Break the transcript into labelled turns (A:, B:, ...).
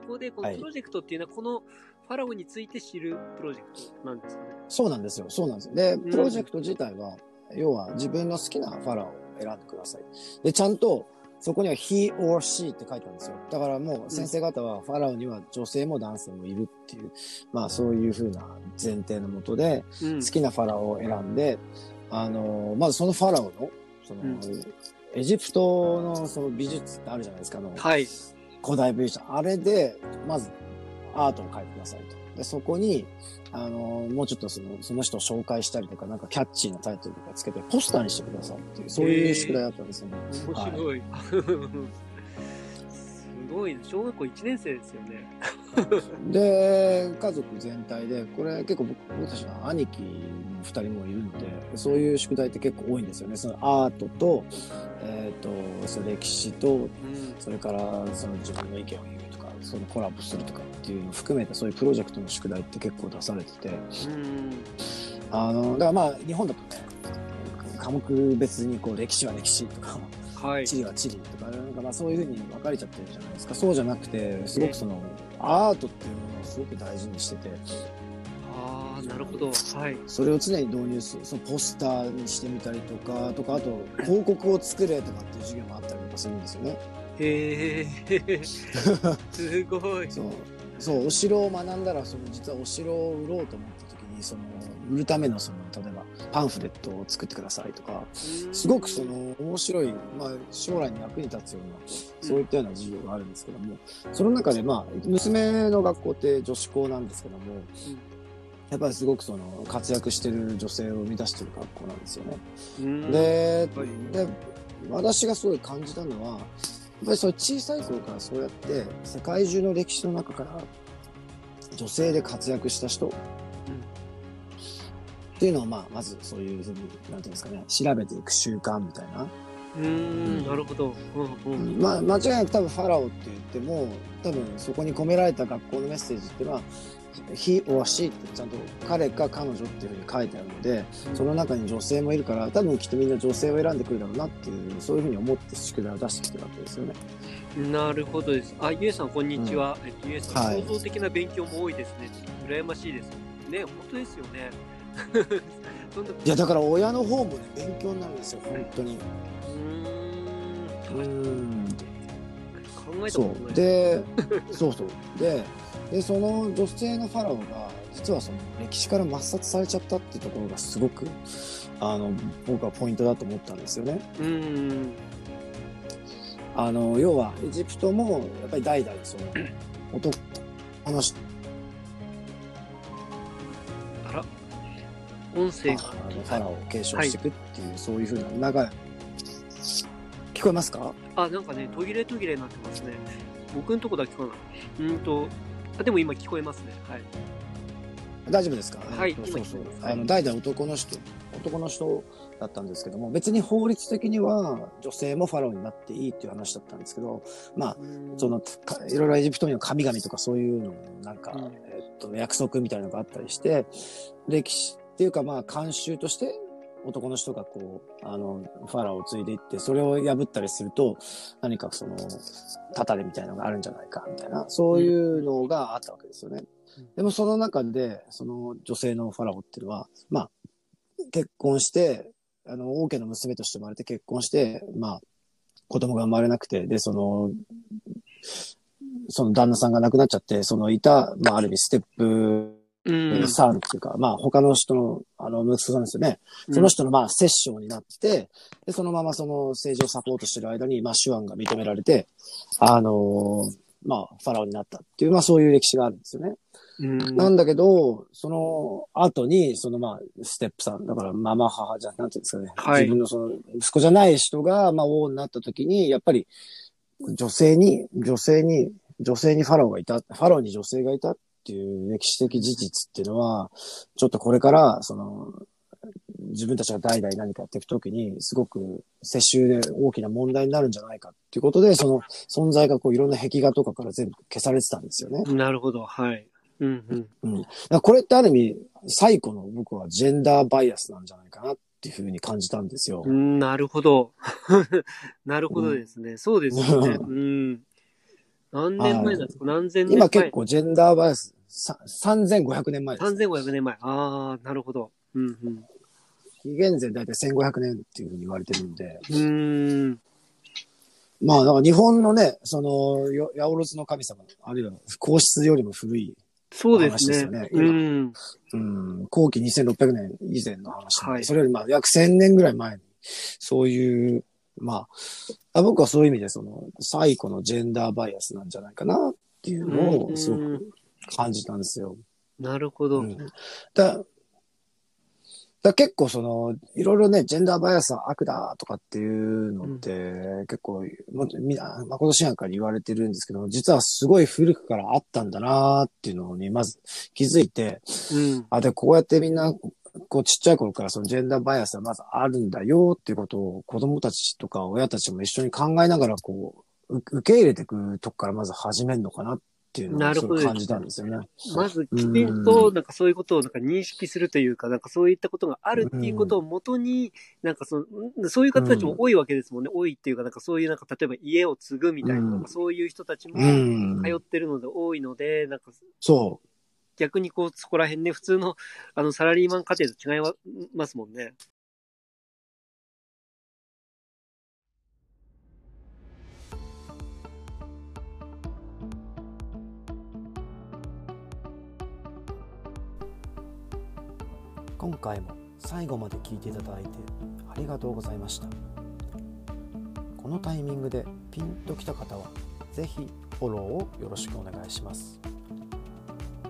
A: そこで、このプロジェクトっていうのは、このファラオについて知るプロジェクトなんですかね？
B: そうなんですよ。そうなんですよ。で、プロジェクト自体は、要は自分の好きなファラオを選んでください。で、ちゃんと、そこには he or she って書いてあるんですよ。だからもう先生方はファラオには女性も男性もいるっていう、まあそういうふうな前提のもとで、
A: うん
B: 好きなファラオを選んで、あの、まずそのファラオの、その、
A: うん
B: エジプトのその美術ってあるじゃないですか、あの、
A: はい。
B: 古代美術。あれで、まずアートを描いてくださいと。で、そこに、あの、もうちょっとその、その人を紹介したりとか、なんかキャッチーなタイトルとかつけて、ポスターにしてくださいっていう、そういう宿題だったんですよね。
A: 面白い。すごいね。小学校1年生ですよね。
B: で、家族全体で、これ結構僕僕たちの兄貴も二人もいるので、そういう宿題って結構多いんですよね。そのアートと、えっ、と、その歴史と、
A: うん。
B: それからその自分の意見を言うとか、そのコラボするとかっていうのを含めて、そういうプロジェクトの宿題って結構出されてて、
A: うん。
B: あの、だからまあ、日本だとね、科目別にこう、歴史は歴史とか、
A: はい。
B: 地理は地理とか、なんかまあそういうふうに分かれちゃってるじゃないですか。そうじゃなくて、すごくその、アートっていうものをすごく大事にしてて、
A: なるほど。はい。
B: それを常に導入する、そのポスターにしてみたりとか、とか、あと、広告を作れとかっていう授業もあったりとかするんですよね。
A: へえ。すごい。
B: そう。そう、お城を学んだら、その、実はお城を売ろうと思った時に、その、売るための、その、例えば、パンフレットを作ってくださいとか、すごくその面白い、まあ、将来に役に立つような、そういったような授業があるんですけども、その中で、まあ、娘の学校って女子校なんですけども、やっぱりすごくその活躍してる女性を生み出してる学校なんですよね。
A: うん、
B: で
A: はい、
B: で、私がすごい感じたのは、やっぱりそう小さい頃からそうやって世界中の歴史の中から女性で活躍した人、っていうのをまあまずそういうふうになんていうんですかね調べていく習慣みたいな、
A: うーん、なるほど。うんうん。
B: まあ間違いなく多分ファラオって言っても多分そこに込められた学校のメッセージっていうのは「he or she」ってちゃんと彼か彼女っていうふうに書いてあるのでその中に女性もいるから多分きっとみんな女性を選んでくるだろうなっていうそういうふうに思って宿題を出してきてるわけですよね。
A: なるほどです。あ、ゆえさん、こんにちは。えっと、ゆえさん、
B: はい
A: 創造的な勉強も多いですね。羨ましいです。ね、本当ですよね。
B: いやだから親の方もね勉強になるんですよ本当に。
A: ーん、
B: うん
A: 考えた
B: そ
A: ことない。
B: うでそうそうででその女性のファラオが実はその歴史から抹殺されちゃったっていうところがすごくあの僕はポイントだと思ったんですよね。
A: うーん、
B: あの要はエジプトもやっぱり代々その男の人
A: 音声が。
B: あのファラオを継承していくっていう、そういうふうな流れ聞こえますか？
A: あ、なんかね、途切れ途切れになってますね。僕のとこだけかな。うーんと、あ、でも今聞こえますね。はい。
B: 大丈夫ですか？
A: はい
B: えっとそうそうあの代々男の人男の人だったんですけども別に法律的には女性もファラオになっていいっていう話だったんですけどまあそのかいろいろエジプトには神々とかそういうのもなんか、
A: うん
B: えっと約束みたいなのがあったりして歴史っていうかまあ慣習として男の人がこうあのファラオを継いでいってそれを破ったりすると何かそのたたれみたいなのがあるんじゃないかみたいなそういうのがあったわけですよね。
A: うん
B: でもその中でその女性のファラオっていうのはまあ結婚してあの王家の娘として生まれて結婚してまあ子供が生まれなくてでそのその旦那さんが亡くなっちゃって、そのいた、まあ、ある意味ステップ
A: うん。
B: サーンっていうか、まあ、他の人の、あの、息子さんですよね。その人の、まあ、摂政になって、で、そのままその政治をサポートしてる間に、まあ、手腕が認められて、あのーまあ、ファラオになったっていう、まあ、そういう歴史があるんですよね。
A: うん。
B: なんだけど、その後に、そのまあ、ステップさん、だからママ母じゃ、なんていうんですかね。
A: はい
B: 自分のその、息子じゃない人が、まあ、王になった時に、やっぱり、女性に、女性に、女性にファラオがいた、ファラオに女性がいたっていう歴史的事実っていうのは、ちょっとこれから、その、自分たちが代々何かやっていくときに、すごく世襲で大きな問題になるんじゃないかっていうことで、その存在がこういろんな壁画とかから全部消されてたんですよね。
A: なるほど。はい。うんうん。
B: うん。これってある意味、最古の僕はジェンダーバイアスなんじゃないかなっていうふうに感じたんですよ。
A: うんなるほど。なるほどですね。そうですよね。うん。何年前なんですか？何千年前？
B: 今結構ジェンダーバイアス、さ3500年前です。
A: 3500年前。ああ、なるほど。うんうん。
B: 紀元前大体1500年っていうふうに言われてるんで、
A: うーん。
B: まあ、だから日本のね、その、よ八百万の神様、あるいは皇室よりも古い、
A: そうですね。
B: 話ですよね
A: うん。
B: うん、後期2600年以前の話
A: はい
B: それよりまあ約1000年ぐらい前に、そういう、まあ、あ僕はそういう意味でその、最古のジェンダーバイアスなんじゃないかなっていうのをすご
A: うん
B: く感じたんですよ。
A: なるほど。
B: うんだだ結構その、いろいろね、ジェンダーバイアスは悪だとかっていうのって、結構、もみな、まことしやかに言われてるんですけど、実はすごい古くからあったんだなっていうのに、まず気づいて、
A: うん。
B: あ、で、こうやってみんな、こうちっちゃい頃からそのジェンダーバイアスはまずあるんだよっていうことを子供たちとか親たちも一緒に考えながらこう、う受け入れていくとこからまず始めるのかなっていうのをすごい感じたんですよね。
A: まず、きちんと、なんかそういうことをなんか認識するというか、なんかそういったことがあるっていうことをもとに、なんかその、そういう方たちも多いわけですもんね。多いっていうか、なんかそういうなんか例えば家を継ぐみたいな、
B: うん
A: そういう人たちも
B: うん。
A: 通ってるので多いので、なんか
B: そ
A: 逆にこう、そこら辺ね、普通のあのサラリーマン家庭と違いますもんね。
B: 今回も最後まで聞いていただいてありがとうございましたこのタイミングでピンときた方はぜひフォローをよろしくお願いします